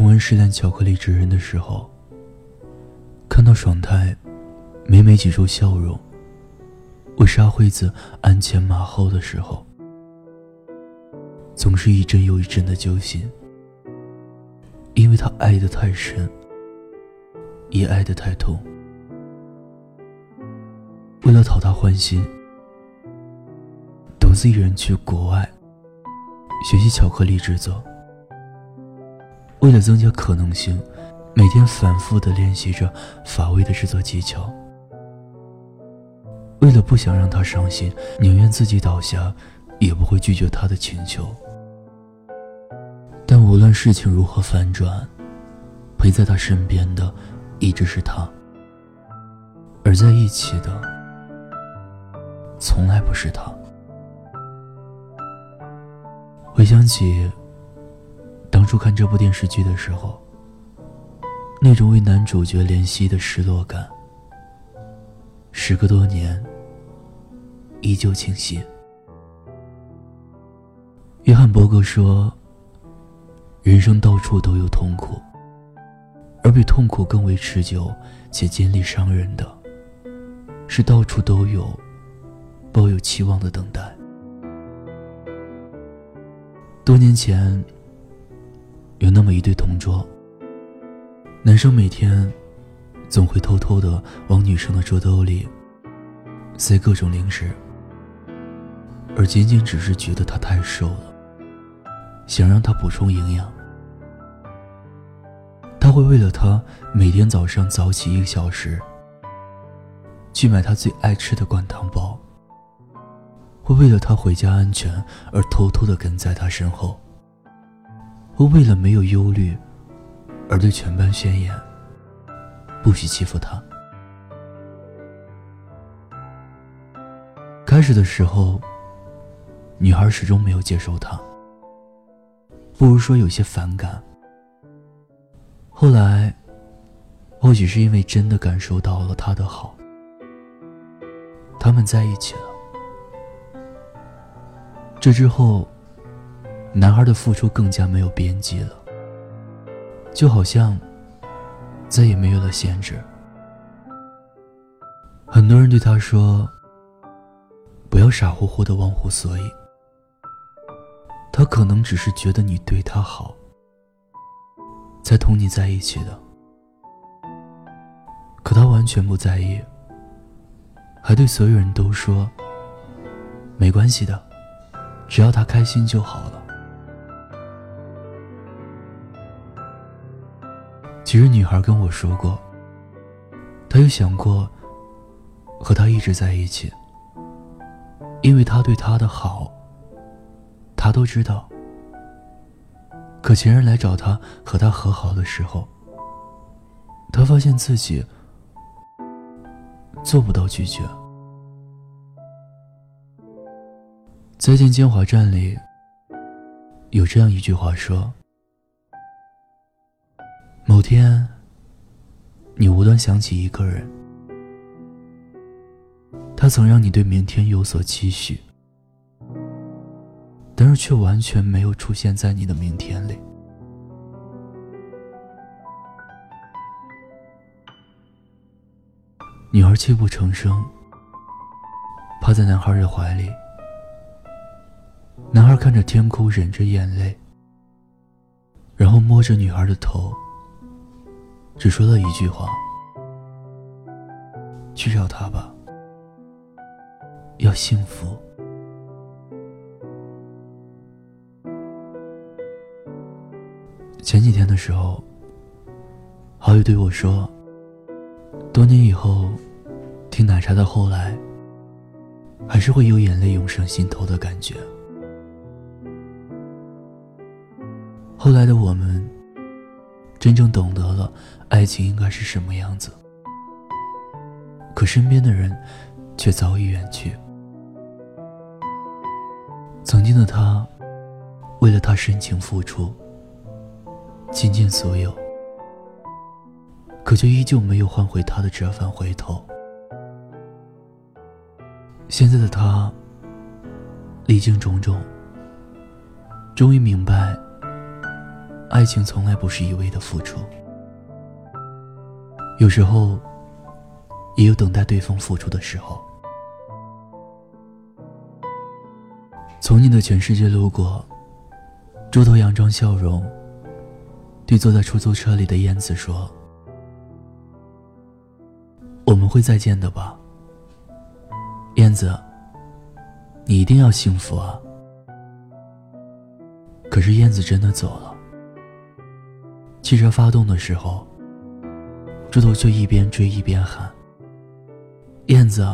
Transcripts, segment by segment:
重温《失恋巧克力之人》的时候，看到爽太每每挤出笑容，为沙惠子鞍前马后的时候，总是一阵又一阵的揪心。因为他爱得太深，也爱得太痛。为了讨他欢心，独自一人去国外学习巧克力制作。为了增加可能性，每天反复的练习着法味的制作技巧。为了不想让他伤心，宁愿自己倒下，也不会拒绝他的请求。但无论事情如何反转，陪在他身边的一直是他，而在一起的从来不是他。回想起初看这部电视剧的时候，那种为男主角怜惜的失落感，时隔多年依旧清晰。约翰伯格说。人生到处都有痛苦，而比痛苦更为持久且尖利伤人的，是到处都有抱有期望的等待。多年前，有那么一对同桌，男生每天总会偷偷的往女生的桌兜里塞各种零食，而仅仅只是觉得她太瘦了。想让他补充营养，他会为了他每天早上早起一个小时，去买他最爱吃的灌汤包。会为了他回家安全而偷偷的跟在他身后。会为了没有忧虑，而对全班宣言，不许欺负他。开始的时候，女孩始终没有接受他。不如说有些反感。后来，或许是因为真的感受到了他的好，他们在一起了。这之后，男孩的付出更加没有边际了，就好像再也没有了限制。很多人对他说：“不要傻乎乎的忘乎所以。”他可能只是觉得你对他好，才同你在一起的。可他完全不在意，还对所有人都说：“没关系的，只要他开心就好了。”其实女孩跟我说过，她有想过和他一直在一起，因为他对她的好。他都知道，可前任来找他和他和好的时候，他发现自己做不到拒绝。再见金华站里有这样一句话说：“某天，你无端想起一个人，他曾让你对明天有所期许。”但是却完全没有出现在你的明天里。女孩泣不成声，趴在男孩的怀里。男孩看着天空，忍着眼泪，然后摸着女孩的头，只说了一句话：“去找他吧，要幸福。”前几天的时候，好友对我说：“多年以后，听奶茶的后来，还是会有眼泪涌上心头的感觉。”后来的我们，真正懂得了爱情应该是什么样子，可身边的人却早已远去。曾经的他，为了他深情付出。倾尽所有，可却依旧没有换回他的折返回头。现在的他，历经种种，终于明白，爱情从来不是一味的付出，有时候也有等待对方付出的时候。从你的全世界路过，猪头佯装笑容，对坐在出租车里的燕子说：“我们会再见的吧，燕子，你一定要幸福啊。”可是燕子真的走了。汽车发动的时候，猪头却一边追一边喊：“燕子，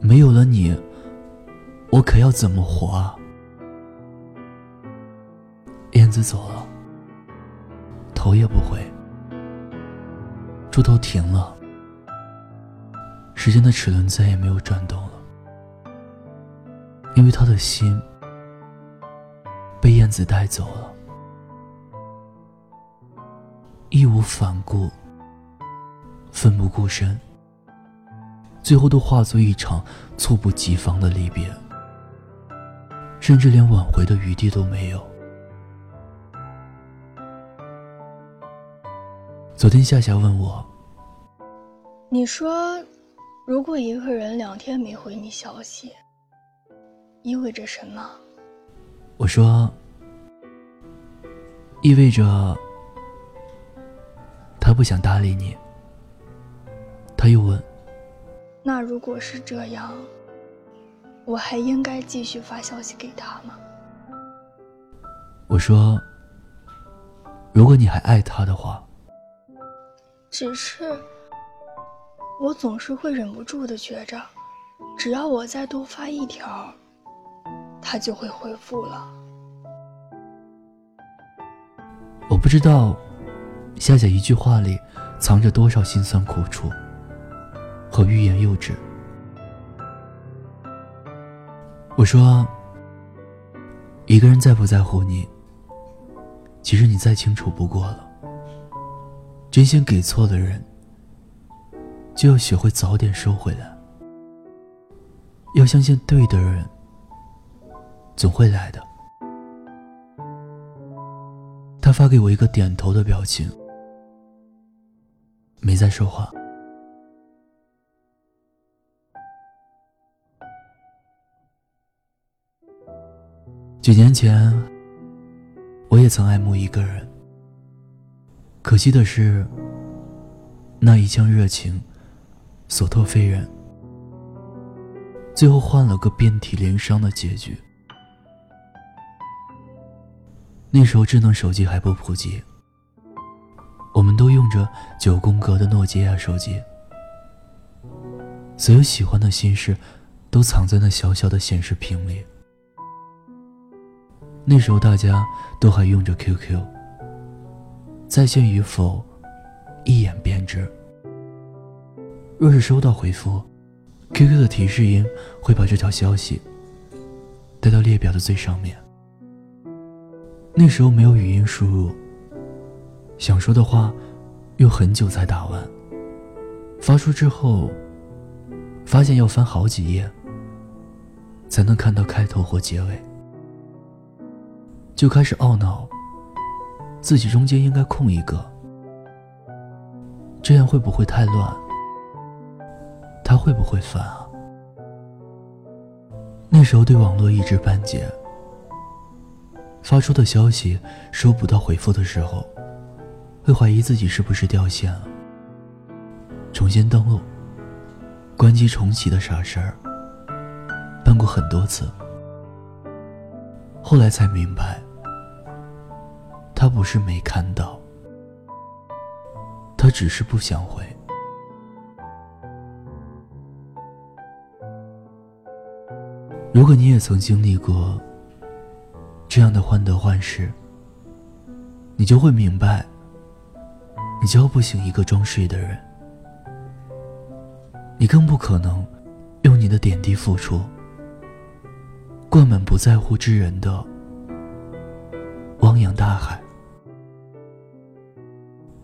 没有了你，我可要怎么活啊？”燕子走了，头也不回。猪头停了，时间的齿轮再也没有转动了，因为他的心被燕子带走了。义无反顾，奋不顾身，最后都化作一场猝不及防的离别，甚至连挽回的余地都没有。昨天夏夏问我：“你说，如果一个人两天没回你消息，意味着什么？”我说：“意味着……”他不想搭理你。他又问：“那如果是这样，我还应该继续发消息给他吗？”我说：“如果你还爱他的话。”只是，我总是会忍不住的觉着，只要我再多发一条，他就会回复了。我不知道。夏夏一句话里，藏着多少心酸苦楚和欲言又止。我说，一个人在不在乎你，其实你再清楚不过了。真心给错的人，就要学会早点收回来。要相信对的人，总会来的。他发给我一个点头的表情。没再说话。几年前，我也曾爱慕一个人。可惜的是，那一腔热情，所托非人，最后换了个遍体鳞伤的结局。那时候智能手机还不普及。着九宫格的诺基亚手机，所有喜欢的心事都藏在那小小的显示屏里。那时候大家都还用着 QQ，在线与否一眼便知。若是收到回复，QQ 的提示音会把这条消息带到列表的最上面。那时候没有语音输入。想说的话，又很久才打完。发出之后，发现要翻好几页，才能看到开头或结尾，就开始懊恼，自己中间应该空一个，这样会不会太乱？他会不会烦啊？那时候对网络一知半解，发出的消息收不到回复的时候。会怀疑自己是不是掉线了，重新登录、关机重启的傻事儿，办过很多次。后来才明白，他不是没看到，他只是不想回。如果你也曾经历过这样的患得患失，你就会明白。你叫不醒一个装睡的人，你更不可能用你的点滴付出灌满不在乎之人的汪洋大海。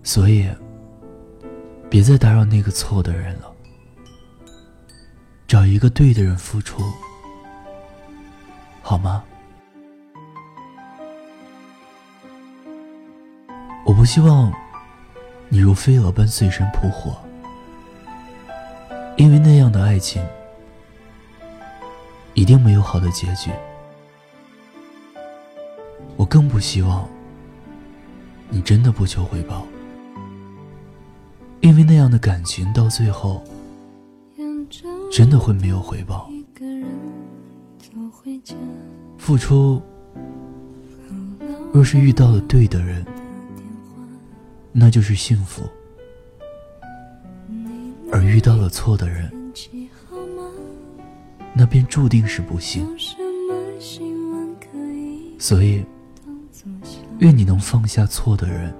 所以，别再打扰那个错的人了，找一个对的人付出，好吗？我不希望你如飞蛾般碎身扑火，因为那样的爱情一定没有好的结局。我更不希望你真的不求回报，因为那样的感情到最后真的会没有回报。付出，若是遇到了对的人，那就是幸福；而遇到了错的人，那便注定是不幸。所以，愿你能放下错的人，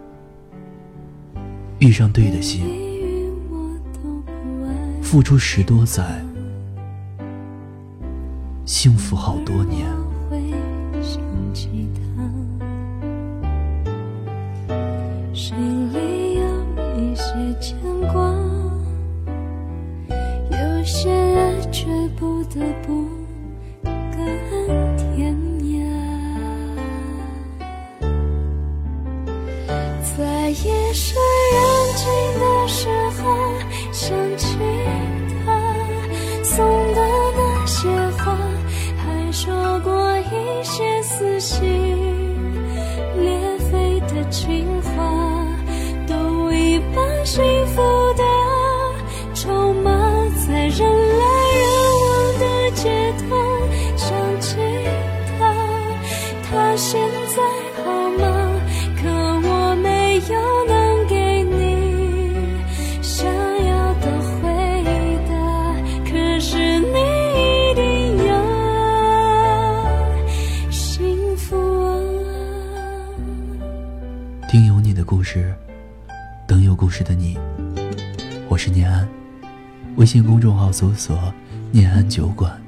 遇上对的心，付出十多载。幸福好多年。不得不更天涯。在夜深人静的时现在好吗？可我没有能给你想要的回答，可是你一定要幸福啊。听有你的故事，等有故事的你。我是念安，微信公众号搜索“念安酒馆”，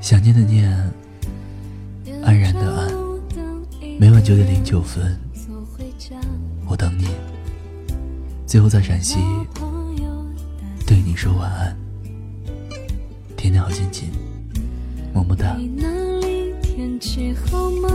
想念的念，每晚九点零九分，我等你。最后在陕西对你说晚安，天天好心情，么么哒。天气好吗？